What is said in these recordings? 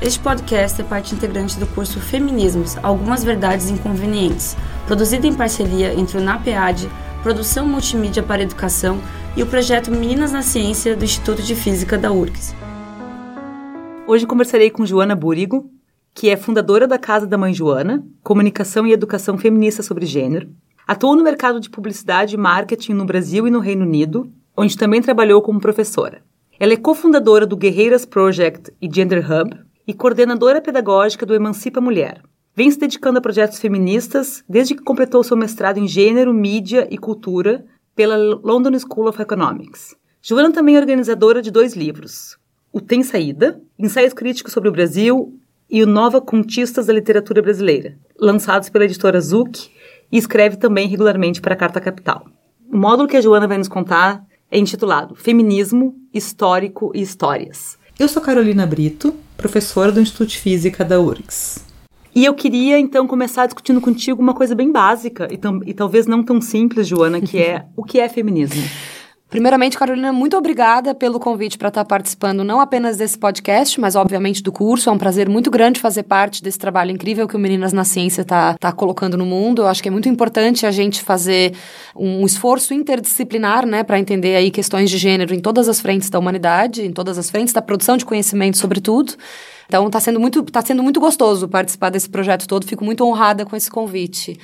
Este podcast é parte integrante do curso Feminismos Algumas Verdades Inconvenientes, produzido em parceria entre o NAPEAD, Produção Multimídia para Educação e o projeto Meninas na Ciência do Instituto de Física da URGS. Hoje conversarei com Joana Burigo, que é fundadora da Casa da Mãe Joana, Comunicação e Educação Feminista sobre Gênero. Atuou no mercado de publicidade e marketing no Brasil e no Reino Unido, onde também trabalhou como professora. Ela é cofundadora do Guerreiras Project e Gender Hub e coordenadora pedagógica do Emancipa Mulher. Vem se dedicando a projetos feministas desde que completou seu mestrado em Gênero, Mídia e Cultura pela London School of Economics. Joana também é organizadora de dois livros, O Tem Saída, Ensaios Críticos sobre o Brasil e o Nova Contistas da Literatura Brasileira, lançados pela editora Zuc e escreve também regularmente para a Carta Capital. O módulo que a Joana vai nos contar é intitulado Feminismo, Histórico e Histórias. Eu sou Carolina Brito, professora do Instituto de Física da URGS. E eu queria, então, começar discutindo contigo uma coisa bem básica e, e talvez não tão simples, Joana, que é o que é feminismo. Primeiramente, Carolina, muito obrigada pelo convite para estar participando não apenas desse podcast, mas obviamente do curso. É um prazer muito grande fazer parte desse trabalho incrível que o Meninas na Ciência está tá colocando no mundo. Eu acho que é muito importante a gente fazer um esforço interdisciplinar, né, para entender aí questões de gênero em todas as frentes da humanidade, em todas as frentes da produção de conhecimento, sobretudo. Então, está sendo muito, tá sendo muito gostoso participar desse projeto todo. Fico muito honrada com esse convite.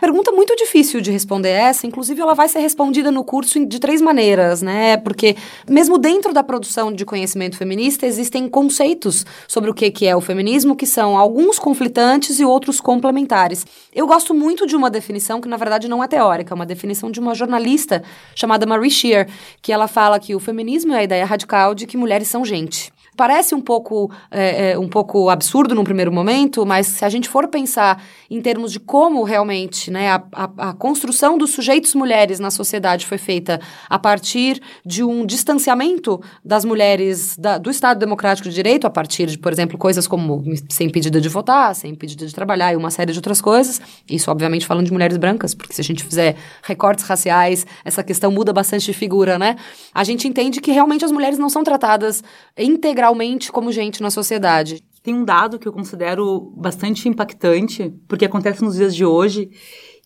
Pergunta muito difícil de responder essa, inclusive ela vai ser respondida no curso de três maneiras, né? Porque mesmo dentro da produção de conhecimento feminista existem conceitos sobre o que é o feminismo que são alguns conflitantes e outros complementares. Eu gosto muito de uma definição que na verdade não é teórica, é uma definição de uma jornalista chamada Marie Shear, que ela fala que o feminismo é a ideia radical de que mulheres são gente parece um pouco, é, é, um pouco absurdo num primeiro momento, mas se a gente for pensar em termos de como realmente né, a, a, a, construção dos sujeitos mulheres na sociedade foi feita a partir de um distanciamento das mulheres da, do Estado Democrático de Direito, a partir de, por exemplo, coisas como ser impedida de votar, ser impedida de trabalhar e uma série de outras coisas. Isso, obviamente, falando de mulheres brancas, porque se a gente fizer recortes raciais, essa questão muda bastante de figura, né? A gente entende que realmente as mulheres não são tratadas integralmente realmente como gente na sociedade. Tem um dado que eu considero bastante impactante, porque acontece nos dias de hoje,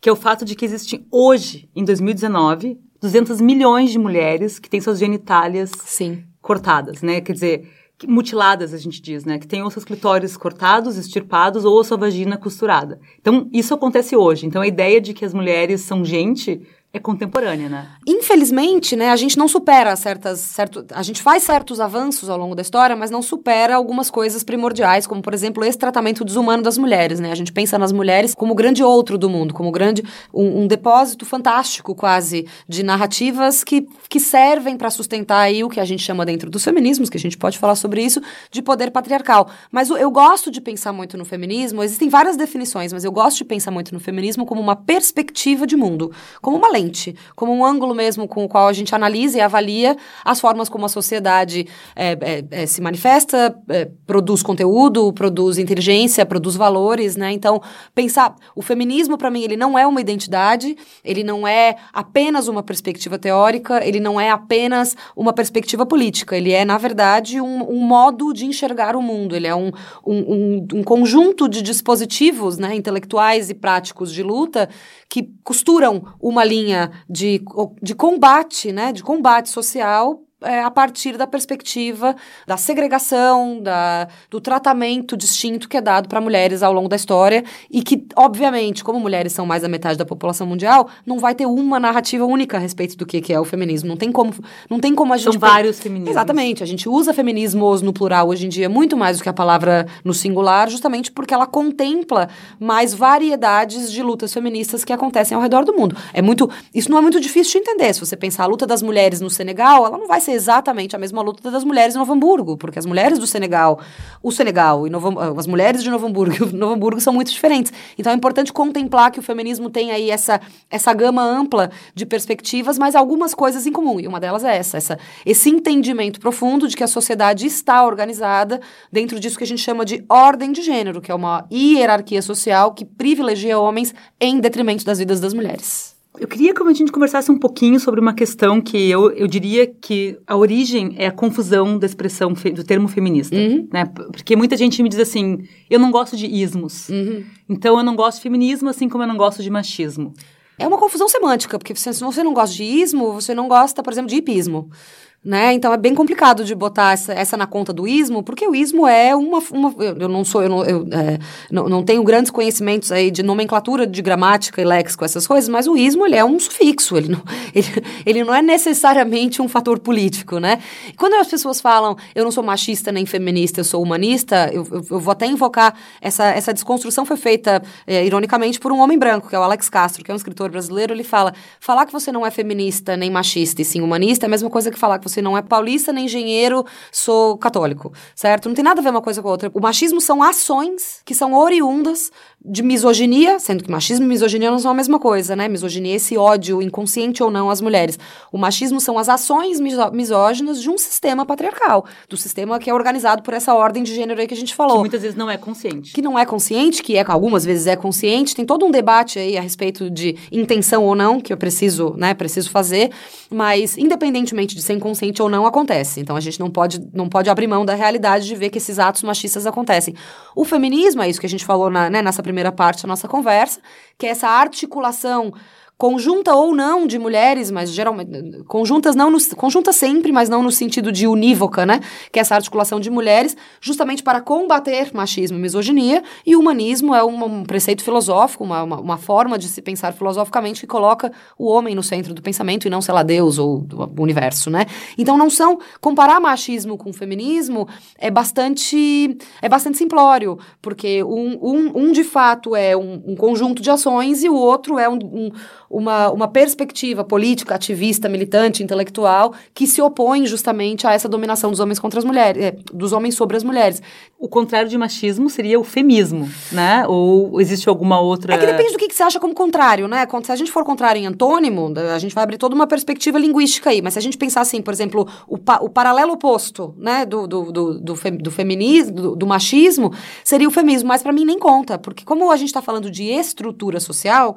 que é o fato de que existem hoje, em 2019, 200 milhões de mulheres que têm suas genitálias Sim. cortadas, né? Quer dizer, mutiladas, a gente diz, né? Que tem ou seus clitóris cortados, extirpados, ou a sua vagina costurada. Então, isso acontece hoje. Então, a ideia de que as mulheres são gente é contemporânea, né? Infelizmente, né, a gente não supera certas, certo, a gente faz certos avanços ao longo da história, mas não supera algumas coisas primordiais, como por exemplo esse tratamento desumano das mulheres, né? A gente pensa nas mulheres como o grande outro do mundo, como grande um, um depósito fantástico quase de narrativas que, que servem para sustentar aí o que a gente chama dentro dos feminismos, que a gente pode falar sobre isso, de poder patriarcal. Mas eu gosto de pensar muito no feminismo. Existem várias definições, mas eu gosto de pensar muito no feminismo como uma perspectiva de mundo, como uma lei lente, como um ângulo mesmo com o qual a gente analisa e avalia as formas como a sociedade é, é, é, se manifesta, é, produz conteúdo, produz inteligência, produz valores, né? Então, pensar, o feminismo para mim ele não é uma identidade, ele não é apenas uma perspectiva teórica, ele não é apenas uma perspectiva política, ele é na verdade um, um modo de enxergar o mundo, ele é um, um, um, conjunto de dispositivos, né, intelectuais e práticos de luta que costuram uma linha de, de combate, né, de combate social é, a partir da perspectiva da segregação, da, do tratamento distinto que é dado para mulheres ao longo da história e que, obviamente, como mulheres são mais da metade da população mundial, não vai ter uma narrativa única a respeito do que, que é o feminismo. Não tem como, não tem como a gente... São vários feminismos. Exatamente. A gente usa feminismos no plural hoje em dia muito mais do que a palavra no singular, justamente porque ela contempla mais variedades de lutas feministas que acontecem ao redor do mundo. É muito... Isso não é muito difícil de entender. Se você pensar a luta das mulheres no Senegal, ela não vai ser ser exatamente a mesma luta das mulheres em Novo Hamburgo, porque as mulheres do Senegal, o Senegal e Novo, as mulheres de Novo Hamburgo Novo Hamburgo são muito diferentes. Então é importante contemplar que o feminismo tem aí essa, essa gama ampla de perspectivas, mas algumas coisas em comum. E uma delas é essa, essa esse entendimento profundo de que a sociedade está organizada dentro disso que a gente chama de ordem de gênero, que é uma hierarquia social que privilegia homens em detrimento das vidas das mulheres. Eu queria que a gente conversasse um pouquinho sobre uma questão que eu, eu diria que a origem é a confusão da expressão, do termo feminista. Uhum. Né? Porque muita gente me diz assim, eu não gosto de ismos. Uhum. Então eu não gosto de feminismo, assim como eu não gosto de machismo. É uma confusão semântica, porque se você não gosta de ismo, você não gosta, por exemplo, de hipismo. Né? Então é bem complicado de botar essa, essa, na conta do ismo, porque o ismo é uma. uma eu, não sou, eu, não, eu é, não, não, tenho grandes conhecimentos aí de nomenclatura de gramática e léxico, essas coisas, mas o ismo ele é um sufixo, ele não, ele, ele não é necessariamente um fator político, né? Quando as pessoas falam eu não sou machista nem feminista, eu sou humanista, eu, eu, eu vou até invocar essa, essa desconstrução foi feita, é, ironicamente, por um homem branco, que é o Alex Castro, que é um escritor brasileiro, ele fala: falar que você não é feminista nem machista e sim humanista é a mesma coisa que falar que você não é paulista nem engenheiro, sou católico, certo? Não tem nada a ver uma coisa com a outra. O machismo são ações que são oriundas de misoginia, sendo que machismo e misoginia não são a mesma coisa, né? Misoginia é esse ódio, inconsciente ou não, às mulheres. O machismo são as ações misóginas de um sistema patriarcal, do sistema que é organizado por essa ordem de gênero aí que a gente falou. Que muitas vezes não é consciente. Que não é consciente, que é algumas vezes é consciente. Tem todo um debate aí a respeito de intenção ou não, que eu preciso, né, preciso fazer, mas independentemente de ser inconsciente ou não, acontece. Então a gente não pode, não pode abrir mão da realidade de ver que esses atos machistas acontecem. O feminismo, é isso que a gente falou na, né, nessa primeira parte da nossa conversa, que é essa articulação conjunta ou não de mulheres, mas geralmente conjuntas não no, conjuntas sempre, mas não no sentido de unívoca, né? Que é essa articulação de mulheres, justamente para combater machismo e misoginia, e o humanismo é um, um preceito filosófico, uma, uma, uma, forma de se pensar filosoficamente que coloca o homem no centro do pensamento e não, sei lá, Deus ou o universo, né? Então não são comparar machismo com feminismo é bastante é bastante simplório, porque um, um, um de fato é um, um conjunto de ações e o outro é um, um uma, uma perspectiva política, ativista, militante, intelectual, que se opõe justamente a essa dominação dos homens contra as mulheres, é, dos homens sobre as mulheres. O contrário de machismo seria o femismo, né? Ou existe alguma outra. É que depende do que, que você acha como contrário, né? Se a gente for contrário em antônimo, a gente vai abrir toda uma perspectiva linguística aí. Mas se a gente pensar assim, por exemplo, o, pa, o paralelo oposto, né, do, do, do, do, fem, do feminismo, do, do machismo, seria o feminismo. Mas para mim nem conta, porque como a gente está falando de estrutura social.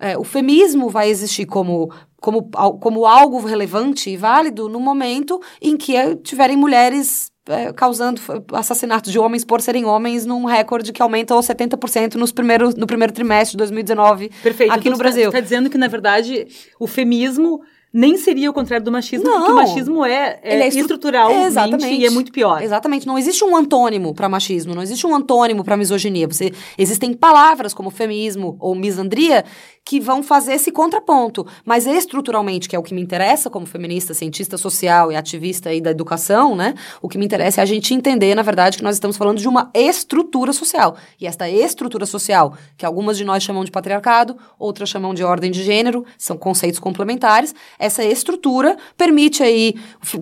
É, o feminismo vai existir como, como, como algo relevante e válido no momento em que tiverem mulheres é, causando assassinatos de homens por serem homens num recorde que aumenta aos 70% nos primeiros, no primeiro trimestre de 2019 Perfeito. aqui então, no Brasil. Você está dizendo que, na verdade, o feminismo nem seria o contrário do machismo, não. porque o machismo é, é, é estrutural Exatamente. e é muito pior. Exatamente. Não existe um antônimo para machismo, não existe um antônimo para misoginia. Você, existem palavras como feminismo ou misandria que vão fazer esse contraponto. Mas estruturalmente, que é o que me interessa como feminista, cientista social e ativista aí da educação, né? O que me interessa é a gente entender, na verdade, que nós estamos falando de uma estrutura social. E esta estrutura social, que algumas de nós chamam de patriarcado, outras chamam de ordem de gênero, são conceitos complementares, essa estrutura permite aí,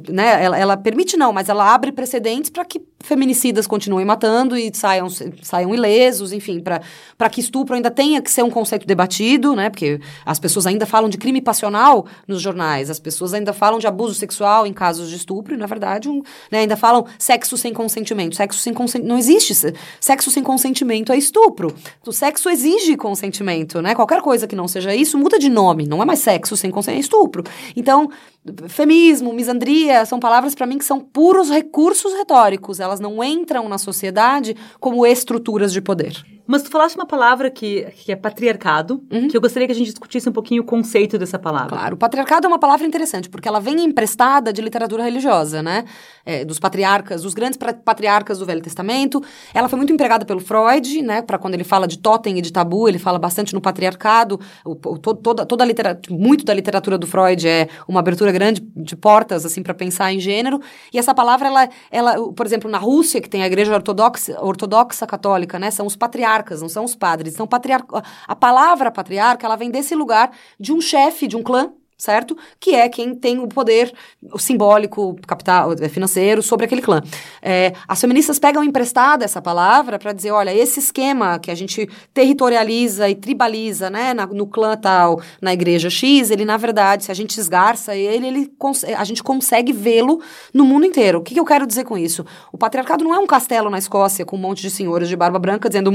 né? Ela, ela permite não, mas ela abre precedentes para que feminicidas continuem matando e saiam, saiam ilesos, enfim, para que estupro ainda tenha que ser um conceito debatido, né? Porque as pessoas ainda falam de crime passional nos jornais, as pessoas ainda falam de abuso sexual em casos de estupro, e na verdade, um, né, ainda falam sexo sem consentimento. Sexo sem consentimento. Não existe. Sexo sem consentimento é estupro. O sexo exige consentimento, né? Qualquer coisa que não seja isso muda de nome. Não é mais sexo sem consentimento, é estupro. Então, feminismo, misandria, são palavras para mim que são puros recursos retóricos. Elas não entram na sociedade como estruturas de poder. Mas tu falaste uma palavra que, que é patriarcado, uhum. que eu gostaria que a gente discutisse um pouquinho o conceito dessa palavra. Claro, o patriarcado é uma palavra interessante, porque ela vem emprestada de literatura religiosa, né? É, dos patriarcas, dos grandes patriarcas do Velho Testamento. Ela foi muito empregada pelo Freud, né? Para quando ele fala de totem e de tabu, ele fala bastante no patriarcado. O, o, toda, toda a literatura, muito da literatura do Freud é uma abertura grande de portas, assim, para pensar em gênero. E essa palavra, ela, ela, por exemplo, na Rússia, que tem a igreja ortodoxa, ortodoxa católica, né? São os patriarcas patriarcas, não são os padres. Então, patriar... a palavra patriarca, ela vem desse lugar de um chefe de um clã certo? Que é quem tem o poder simbólico, capital, é, financeiro sobre aquele clã. É, as feministas pegam emprestada essa palavra para dizer, olha, esse esquema que a gente territorializa e tribaliza, né, na, no clã tal, na igreja X, ele na verdade, se a gente esgarça ele, ele a gente consegue vê-lo no mundo inteiro. O que, que eu quero dizer com isso? O patriarcado não é um castelo na Escócia com um monte de senhoras de barba branca dizendo,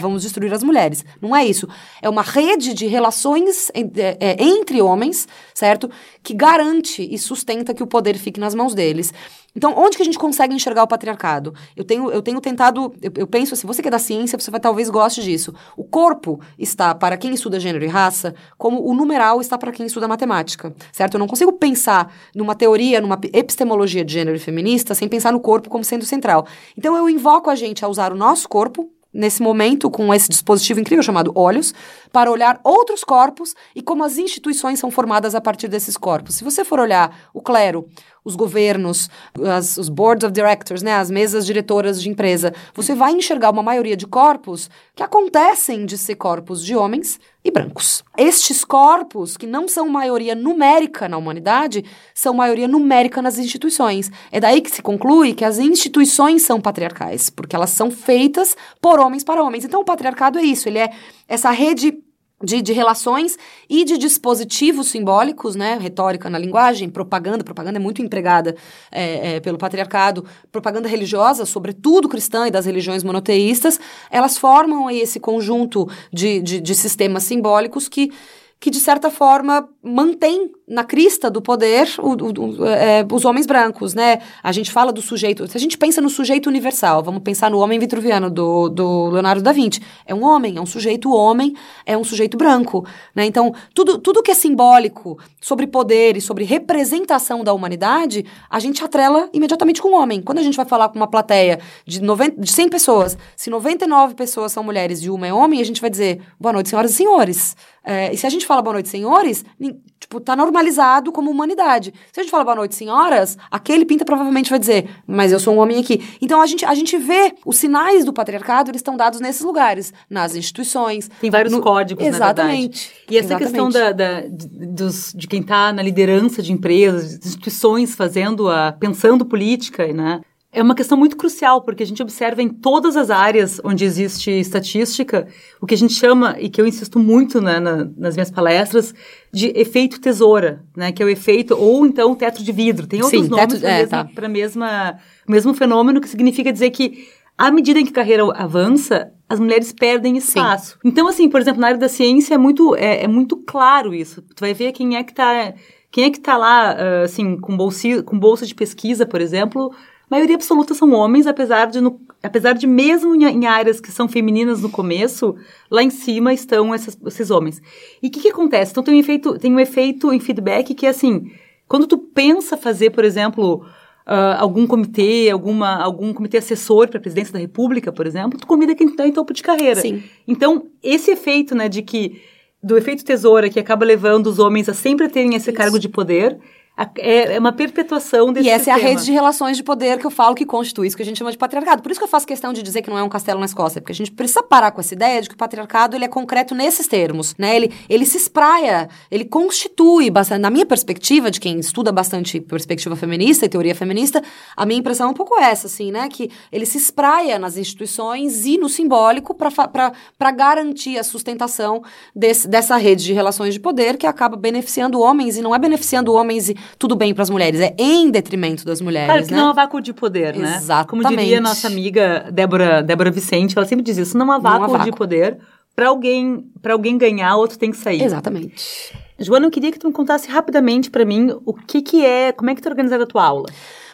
vamos destruir as mulheres. Não é isso. É uma rede de relações é, é, entre homens certo? Que garante e sustenta que o poder fique nas mãos deles. Então, onde que a gente consegue enxergar o patriarcado? Eu tenho, eu tenho tentado, eu, eu penso assim, você que é da ciência, você vai talvez goste disso. O corpo está para quem estuda gênero e raça, como o numeral está para quem estuda matemática, certo? Eu não consigo pensar numa teoria, numa epistemologia de gênero e feminista, sem pensar no corpo como sendo central. Então, eu invoco a gente a usar o nosso corpo nesse momento com esse dispositivo incrível chamado Olhos, para olhar outros corpos e como as instituições são formadas a partir desses corpos. Se você for olhar o clero, os governos, as, os boards of directors, né, as mesas diretoras de empresa, você vai enxergar uma maioria de corpos que acontecem de ser corpos de homens e brancos. Estes corpos, que não são maioria numérica na humanidade, são maioria numérica nas instituições. É daí que se conclui que as instituições são patriarcais, porque elas são feitas por homens para homens. Então o patriarcado é isso, ele é essa rede de, de, relações e de dispositivos simbólicos, né? Retórica na linguagem, propaganda, propaganda é muito empregada é, é, pelo patriarcado, propaganda religiosa, sobretudo cristã e das religiões monoteístas, elas formam aí esse conjunto de, de, de sistemas simbólicos que que, de certa forma, mantém na crista do poder o, o, o, é, os homens brancos, né? A gente fala do sujeito. Se a gente pensa no sujeito universal, vamos pensar no homem vitruviano do, do Leonardo da Vinci. É um homem, é um sujeito homem, é um sujeito branco, né? Então, tudo, tudo que é simbólico sobre poder e sobre representação da humanidade, a gente atrela imediatamente com o homem. Quando a gente vai falar com uma plateia de, 90, de 100 pessoas, se 99 pessoas são mulheres e uma é homem, a gente vai dizer, boa noite, senhoras e senhores. É, e se a gente fala boa noite, senhores, tipo, tá normalizado como humanidade. Se a gente fala boa noite, senhoras, aquele pinta provavelmente vai dizer, mas eu sou um homem aqui. Então a gente, a gente vê os sinais do patriarcado, eles estão dados nesses lugares, nas instituições. Tem vários no... códigos, Exatamente. E essa Exatamente. questão da, da, de, dos, de quem está na liderança de empresas, de instituições fazendo a, pensando política, né? É uma questão muito crucial, porque a gente observa em todas as áreas onde existe estatística, o que a gente chama, e que eu insisto muito né, na, nas minhas palestras, de efeito tesoura, né, que é o efeito, ou então teto de vidro. Tem outros Sim, nomes para é, tá. mesma, o mesmo fenômeno, que significa dizer que, à medida em que a carreira avança, as mulheres perdem espaço. Sim. Então, assim, por exemplo, na área da ciência é muito, é, é muito claro isso. Tu vai ver quem é que está quem é que está lá, assim, com, bolsi, com bolsa de pesquisa, por exemplo, maioria absoluta são homens, apesar de, no, apesar de mesmo em, em, áreas que são femininas no começo, lá em cima estão essas, esses homens. E o que, que, acontece? Então tem um, efeito, tem um efeito em feedback que é assim, quando tu pensa fazer, por exemplo, uh, algum comitê, alguma, algum comitê assessor para a presidência da república, por exemplo, tu convida quem está em topo de carreira. Sim. Então, esse efeito, né, de que do efeito tesoura que acaba levando os homens a sempre terem esse Isso. cargo de poder, é, é uma perpetuação desse E essa sistema. é a rede de relações de poder que eu falo que constitui isso que a gente chama de patriarcado. Por isso que eu faço questão de dizer que não é um castelo na Escócia, porque a gente precisa parar com essa ideia de que o patriarcado ele é concreto nesses termos, né? Ele, ele se espraia, ele constitui bastante, na minha perspectiva, de quem estuda bastante perspectiva feminista e teoria feminista, a minha impressão é um pouco essa, assim, né? Que ele se espraia nas instituições e no simbólico para garantir a sustentação desse, dessa rede de relações de poder que acaba beneficiando homens e não é beneficiando homens e tudo bem para as mulheres, é em detrimento das mulheres. Claro que né? não há vácuo de poder, né? Exatamente. Como diria nossa amiga Débora, Débora Vicente, ela sempre diz isso: não há vácuo, não há vácuo. de poder. Para alguém, para alguém ganhar, outro tem que sair. Exatamente. Joana, eu queria que tu me contasse rapidamente para mim o que que é, como é que tu organizava a tua aula.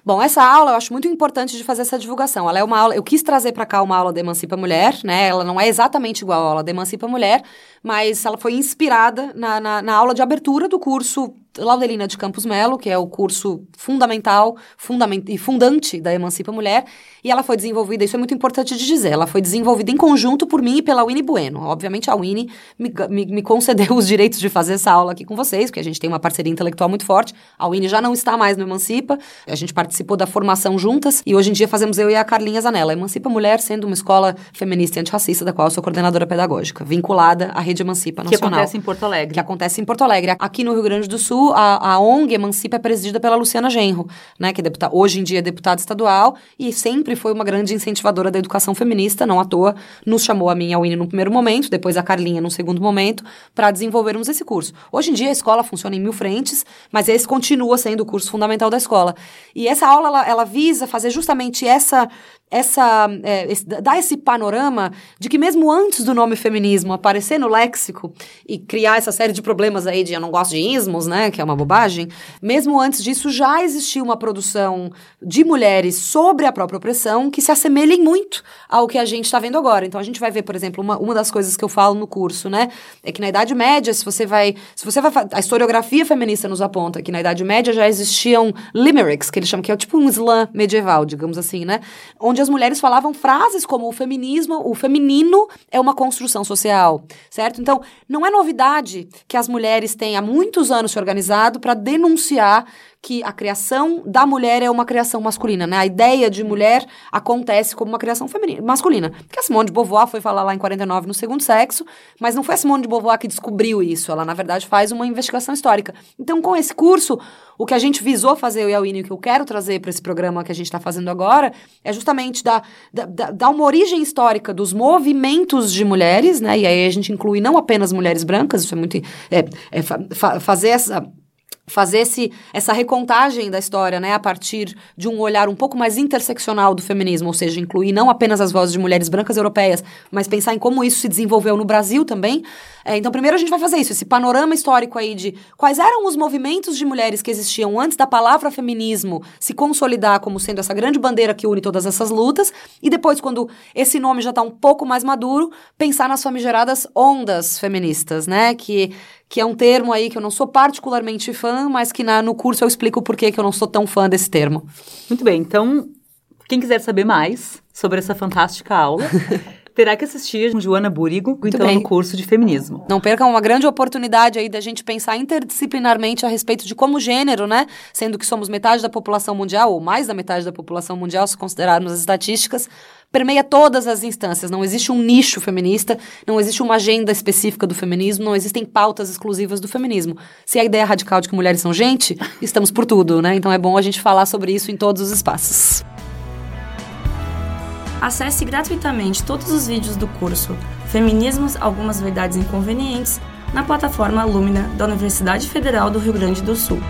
Bom, essa aula eu acho muito importante de fazer essa divulgação. Ela é uma aula, eu quis trazer para cá uma aula de Emancipa Mulher, né? Ela não é exatamente igual à aula de Emancipa Mulher, mas ela foi inspirada na, na, na aula de abertura do curso Laudelina de Campos Melo, que é o curso fundamental fundament e fundante da Emancipa Mulher, e ela foi desenvolvida, isso é muito importante de dizer, ela foi desenvolvida em conjunto por mim e pela Winnie Bueno. Obviamente a Winnie me, me, me concedeu os direitos de fazer essa aula aqui com vocês, porque a gente tem uma parceria intelectual muito forte. A Winnie já não está mais no Emancipa, a gente participou da formação juntas, e hoje em dia fazemos eu e a Carlinha Zanella. Emancipa Mulher sendo uma escola feminista e antirracista, da qual eu sou coordenadora pedagógica, vinculada à Rede Emancipa Nacional. Que acontece em Porto Alegre. Que acontece em Porto Alegre. Aqui no Rio Grande do Sul, a, a ONG Emancipa é presidida pela Luciana Genro, né, que é deputada, hoje em dia é deputada estadual e sempre foi uma grande incentivadora da educação feminista, não à toa, nos chamou a mim e a Winnie no primeiro momento, depois a Carlinha no segundo momento, para desenvolvermos esse curso. Hoje em dia a escola funciona em mil frentes, mas esse continua sendo o curso fundamental da escola. E essa aula, ela, ela visa fazer justamente essa essa é, esse, dar esse panorama de que mesmo antes do nome feminismo aparecer no léxico e criar essa série de problemas aí de eu não gosto de ismos, né, que é uma bobagem, mesmo antes disso já existia uma produção de mulheres sobre a própria opressão que se assemelhem muito ao que a gente está vendo agora. Então a gente vai ver, por exemplo, uma, uma das coisas que eu falo no curso, né, é que na Idade Média, se você vai, se você vai, a historiografia feminista nos aponta que na Idade Média já existiam limericks, que eles chamam que é tipo um slam medieval, digamos assim, né, onde as mulheres falavam frases como o feminismo, o feminino é uma construção social, certo? Então, não é novidade que as mulheres têm há muitos anos se organizado para denunciar que a criação da mulher é uma criação masculina, né? A ideia de mulher acontece como uma criação feminina, masculina. Que a Simone de Beauvoir foi falar lá em 49 no segundo sexo, mas não foi a Simone de Beauvoir que descobriu isso. Ela, na verdade, faz uma investigação histórica. Então, com esse curso, o que a gente visou fazer, eu e a Winnie, o que eu quero trazer para esse programa que a gente está fazendo agora, é justamente dar, dar, dar uma origem histórica dos movimentos de mulheres, né? E aí a gente inclui não apenas mulheres brancas, isso é muito. É, é fa fazer essa fazer esse, essa recontagem da história, né, a partir de um olhar um pouco mais interseccional do feminismo, ou seja, incluir não apenas as vozes de mulheres brancas europeias, mas pensar em como isso se desenvolveu no Brasil também. É, então, primeiro a gente vai fazer isso, esse panorama histórico aí de quais eram os movimentos de mulheres que existiam antes da palavra feminismo se consolidar como sendo essa grande bandeira que une todas essas lutas, e depois, quando esse nome já está um pouco mais maduro, pensar nas famigeradas ondas feministas, né, que que é um termo aí que eu não sou particularmente fã, mas que na, no curso eu explico por que eu não sou tão fã desse termo. Muito bem, então, quem quiser saber mais sobre essa fantástica aula, terá que assistir Joana Burigo, Muito então, bem. no curso de feminismo. Não percam uma grande oportunidade aí da gente pensar interdisciplinarmente a respeito de como gênero, né? Sendo que somos metade da população mundial, ou mais da metade da população mundial, se considerarmos as estatísticas, permeia todas as instâncias. Não existe um nicho feminista, não existe uma agenda específica do feminismo, não existem pautas exclusivas do feminismo. Se a ideia é radical de que mulheres são gente, estamos por tudo, né? Então é bom a gente falar sobre isso em todos os espaços. Acesse gratuitamente todos os vídeos do curso Feminismos, Algumas Verdades Inconvenientes na plataforma Lumina da Universidade Federal do Rio Grande do Sul.